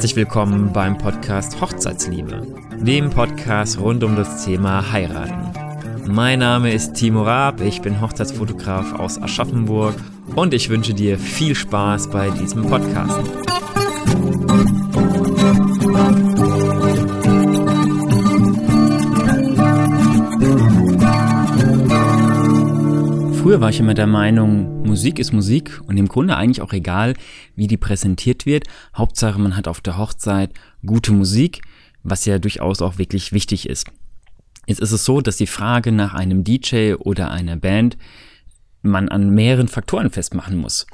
Herzlich willkommen beim Podcast Hochzeitsliebe, dem Podcast rund um das Thema Heiraten. Mein Name ist Timo Raab, ich bin Hochzeitsfotograf aus Aschaffenburg und ich wünsche dir viel Spaß bei diesem Podcast. Früher war ich immer der Meinung, Musik ist Musik und im Grunde eigentlich auch egal, wie die präsentiert wird. Hauptsache, man hat auf der Hochzeit gute Musik, was ja durchaus auch wirklich wichtig ist. Jetzt ist es so, dass die Frage nach einem DJ oder einer Band man an mehreren Faktoren festmachen muss.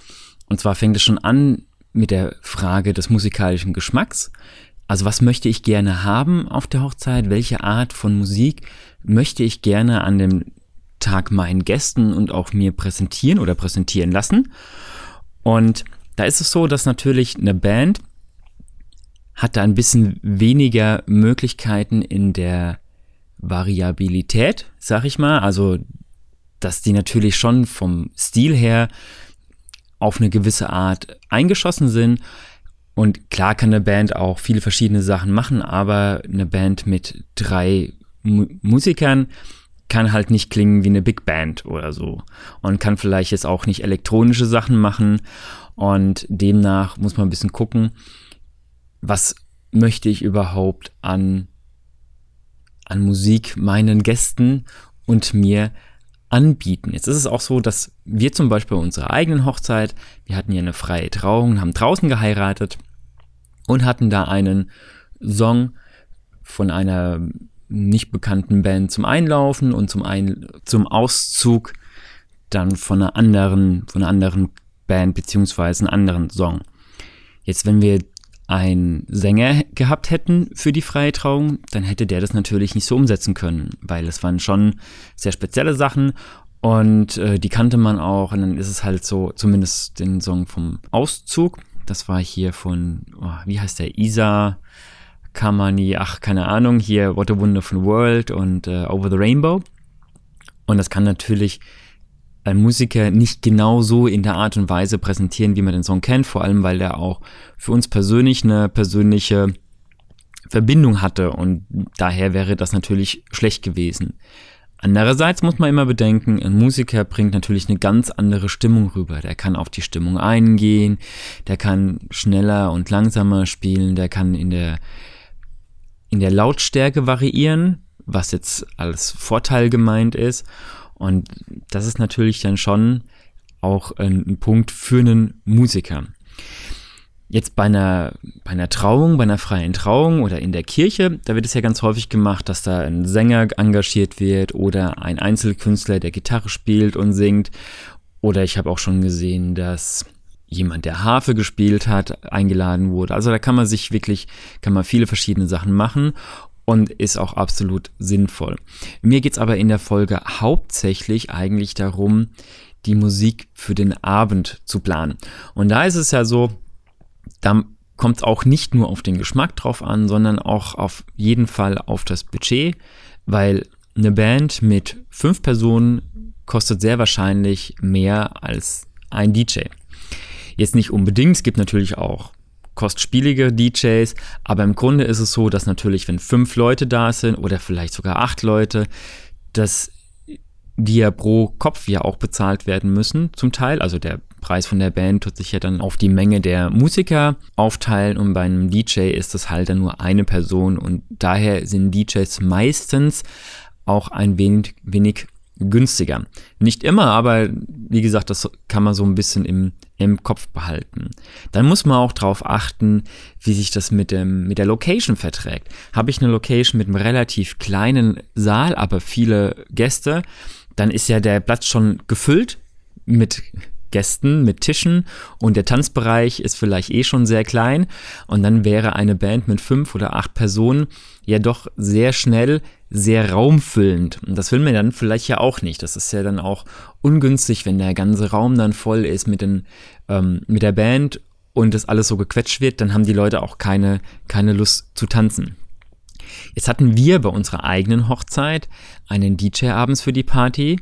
Und zwar fängt es schon an mit der Frage des musikalischen Geschmacks. Also was möchte ich gerne haben auf der Hochzeit? Welche Art von Musik möchte ich gerne an dem Tag meinen Gästen und auch mir präsentieren oder präsentieren lassen. Und da ist es so, dass natürlich eine Band hat da ein bisschen weniger Möglichkeiten in der Variabilität, sag ich mal. Also, dass die natürlich schon vom Stil her auf eine gewisse Art eingeschossen sind. Und klar kann eine Band auch viele verschiedene Sachen machen, aber eine Band mit drei Mu Musikern kann halt nicht klingen wie eine Big Band oder so und kann vielleicht jetzt auch nicht elektronische Sachen machen und demnach muss man ein bisschen gucken, was möchte ich überhaupt an, an Musik meinen Gästen und mir anbieten. Jetzt ist es auch so, dass wir zum Beispiel bei unserer eigenen Hochzeit, wir hatten ja eine freie Trauung, haben draußen geheiratet und hatten da einen Song von einer nicht bekannten Band zum Einlaufen und zum, Ein zum Auszug dann von einer anderen, von einer anderen Band beziehungsweise einem anderen Song. Jetzt, wenn wir einen Sänger gehabt hätten für die freie Trauung, dann hätte der das natürlich nicht so umsetzen können, weil es waren schon sehr spezielle Sachen und äh, die kannte man auch und dann ist es halt so, zumindest den Song vom Auszug, das war hier von, oh, wie heißt der, Isa, Kamani, ach, keine Ahnung, hier What a Wonderful World und äh, Over the Rainbow. Und das kann natürlich ein Musiker nicht genau so in der Art und Weise präsentieren, wie man den Song kennt, vor allem weil der auch für uns persönlich eine persönliche Verbindung hatte und daher wäre das natürlich schlecht gewesen. Andererseits muss man immer bedenken, ein Musiker bringt natürlich eine ganz andere Stimmung rüber. Der kann auf die Stimmung eingehen, der kann schneller und langsamer spielen, der kann in der in der Lautstärke variieren, was jetzt als Vorteil gemeint ist. Und das ist natürlich dann schon auch ein, Punkt für einen Musiker. Jetzt bei einer, bei einer Trauung, bei einer freien Trauung oder in der Kirche, da wird es ja ganz häufig gemacht, dass da ein Sänger engagiert wird oder ein Einzelkünstler, der Gitarre spielt und singt. Oder ich habe auch schon gesehen, dass jemand, der Harfe gespielt hat, eingeladen wurde. Also da kann man sich wirklich, kann man viele verschiedene Sachen machen und ist auch absolut sinnvoll. Mir geht's aber in der Folge hauptsächlich eigentlich darum, die Musik für den Abend zu planen. Und da ist es ja so, da kommt es auch nicht nur auf den Geschmack drauf an, sondern auch auf jeden Fall auf das Budget, weil eine Band mit fünf Personen kostet sehr wahrscheinlich mehr als ein DJ. Jetzt nicht unbedingt, es gibt natürlich auch kostspielige DJs, aber im Grunde ist es so, dass natürlich, wenn fünf Leute da sind oder vielleicht sogar acht Leute, dass die ja pro Kopf ja auch bezahlt werden müssen, zum Teil. Also der Preis von der Band tut sich ja dann auf die Menge der Musiker aufteilen und bei einem DJ ist das halt dann nur eine Person und daher sind DJs meistens auch ein wenig, wenig günstiger. Nicht immer, aber wie gesagt, das kann man so ein bisschen im, im Kopf behalten. Dann muss man auch darauf achten, wie sich das mit, dem, mit der Location verträgt. Habe ich eine Location mit einem relativ kleinen Saal, aber viele Gäste, dann ist ja der Platz schon gefüllt mit Gästen, mit Tischen und der Tanzbereich ist vielleicht eh schon sehr klein und dann wäre eine Band mit fünf oder acht Personen ja doch sehr schnell sehr raumfüllend. Und das will man dann vielleicht ja auch nicht. Das ist ja dann auch ungünstig, wenn der ganze Raum dann voll ist mit, den, ähm, mit der Band und das alles so gequetscht wird, dann haben die Leute auch keine, keine Lust zu tanzen. Jetzt hatten wir bei unserer eigenen Hochzeit einen DJ abends für die Party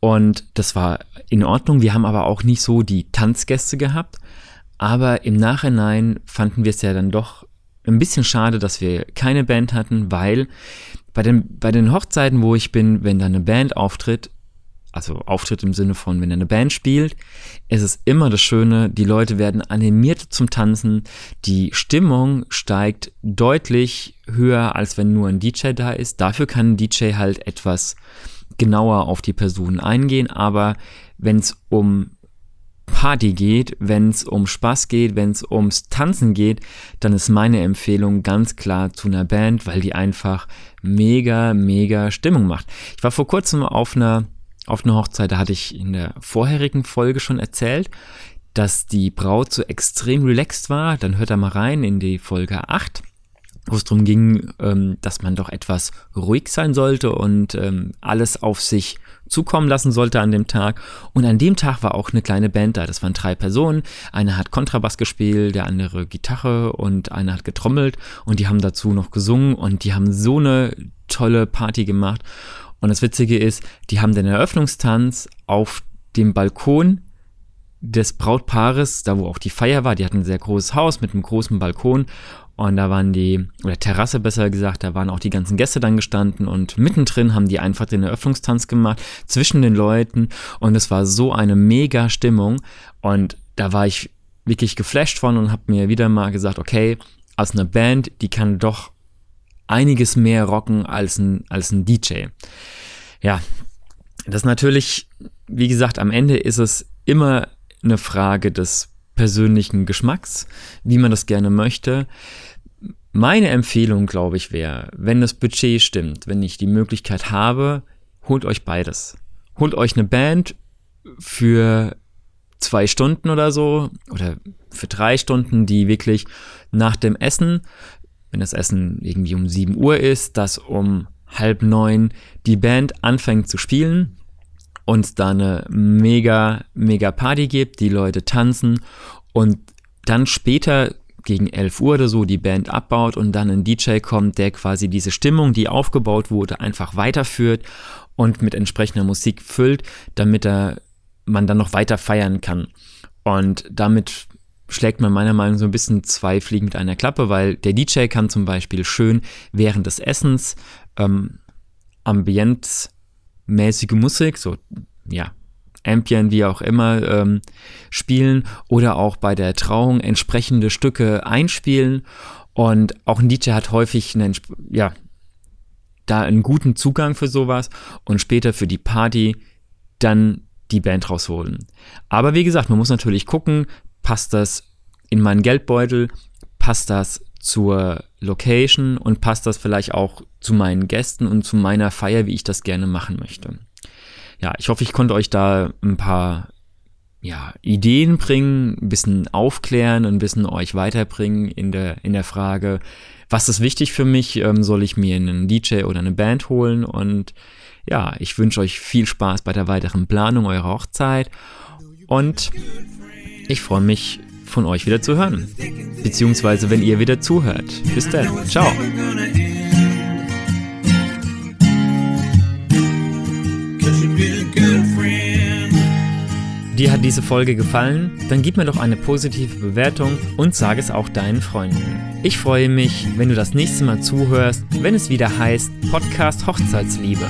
und das war in Ordnung. Wir haben aber auch nicht so die Tanzgäste gehabt. Aber im Nachhinein fanden wir es ja dann doch ein bisschen schade, dass wir keine Band hatten, weil bei den, bei den Hochzeiten, wo ich bin, wenn da eine Band auftritt, also Auftritt im Sinne von, wenn eine Band spielt, ist es immer das Schöne, die Leute werden animiert zum Tanzen, die Stimmung steigt deutlich höher, als wenn nur ein DJ da ist. Dafür kann ein DJ halt etwas genauer auf die Personen eingehen, aber wenn es um Party geht, wenn es um Spaß geht, wenn es ums Tanzen geht, dann ist meine Empfehlung ganz klar zu einer Band, weil die einfach mega, mega Stimmung macht. Ich war vor kurzem auf einer, auf einer Hochzeit, da hatte ich in der vorherigen Folge schon erzählt, dass die Braut so extrem relaxed war. Dann hört er mal rein in die Folge 8 wo es darum ging, ähm, dass man doch etwas ruhig sein sollte und ähm, alles auf sich zukommen lassen sollte an dem Tag. Und an dem Tag war auch eine kleine Band da. Das waren drei Personen. Einer hat Kontrabass gespielt, der andere Gitarre und einer hat getrommelt und die haben dazu noch gesungen und die haben so eine tolle Party gemacht. Und das Witzige ist, die haben den Eröffnungstanz auf dem Balkon des Brautpaares, da wo auch die Feier war, die hatten ein sehr großes Haus mit einem großen Balkon und da waren die, oder Terrasse besser gesagt, da waren auch die ganzen Gäste dann gestanden und mittendrin haben die einfach den Eröffnungstanz gemacht zwischen den Leuten und es war so eine mega Stimmung und da war ich wirklich geflasht von und habe mir wieder mal gesagt, okay, als eine Band, die kann doch einiges mehr rocken als ein, als ein DJ. Ja, das natürlich, wie gesagt, am Ende ist es immer eine Frage des persönlichen Geschmacks, wie man das gerne möchte. Meine Empfehlung, glaube ich, wäre, wenn das Budget stimmt, wenn ich die Möglichkeit habe, holt euch beides. Holt euch eine Band für zwei Stunden oder so oder für drei Stunden, die wirklich nach dem Essen, wenn das Essen irgendwie um 7 Uhr ist, dass um halb neun die Band anfängt zu spielen und da eine mega, mega Party gibt, die Leute tanzen und dann später gegen 11 Uhr oder so die Band abbaut und dann ein DJ kommt, der quasi diese Stimmung, die aufgebaut wurde, einfach weiterführt und mit entsprechender Musik füllt, damit er, man dann noch weiter feiern kann. Und damit schlägt man meiner Meinung nach so ein bisschen zwei Fliegen mit einer Klappe, weil der DJ kann zum Beispiel schön während des Essens ähm, Ambienz mäßige Musik, so ja, Ambient, wie auch immer, ähm, spielen oder auch bei der Trauung entsprechende Stücke einspielen. Und auch DJ hat häufig einen, ja, da einen guten Zugang für sowas und später für die Party dann die Band rausholen. Aber wie gesagt, man muss natürlich gucken, passt das in meinen Geldbeutel, passt das zur Location und passt das vielleicht auch zu meinen Gästen und zu meiner Feier, wie ich das gerne machen möchte. Ja, ich hoffe, ich konnte euch da ein paar ja, Ideen bringen, ein bisschen aufklären, ein bisschen euch weiterbringen in der, in der Frage, was ist wichtig für mich? Ähm, soll ich mir einen DJ oder eine Band holen? Und ja, ich wünsche euch viel Spaß bei der weiteren Planung eurer Hochzeit und ich freue mich von euch wieder zu hören. Beziehungsweise wenn ihr wieder zuhört. Bis dann. Ciao. Dir hat diese Folge gefallen? Dann gib mir doch eine positive Bewertung und sage es auch deinen Freunden. Ich freue mich, wenn du das nächste Mal zuhörst, wenn es wieder heißt Podcast Hochzeitsliebe.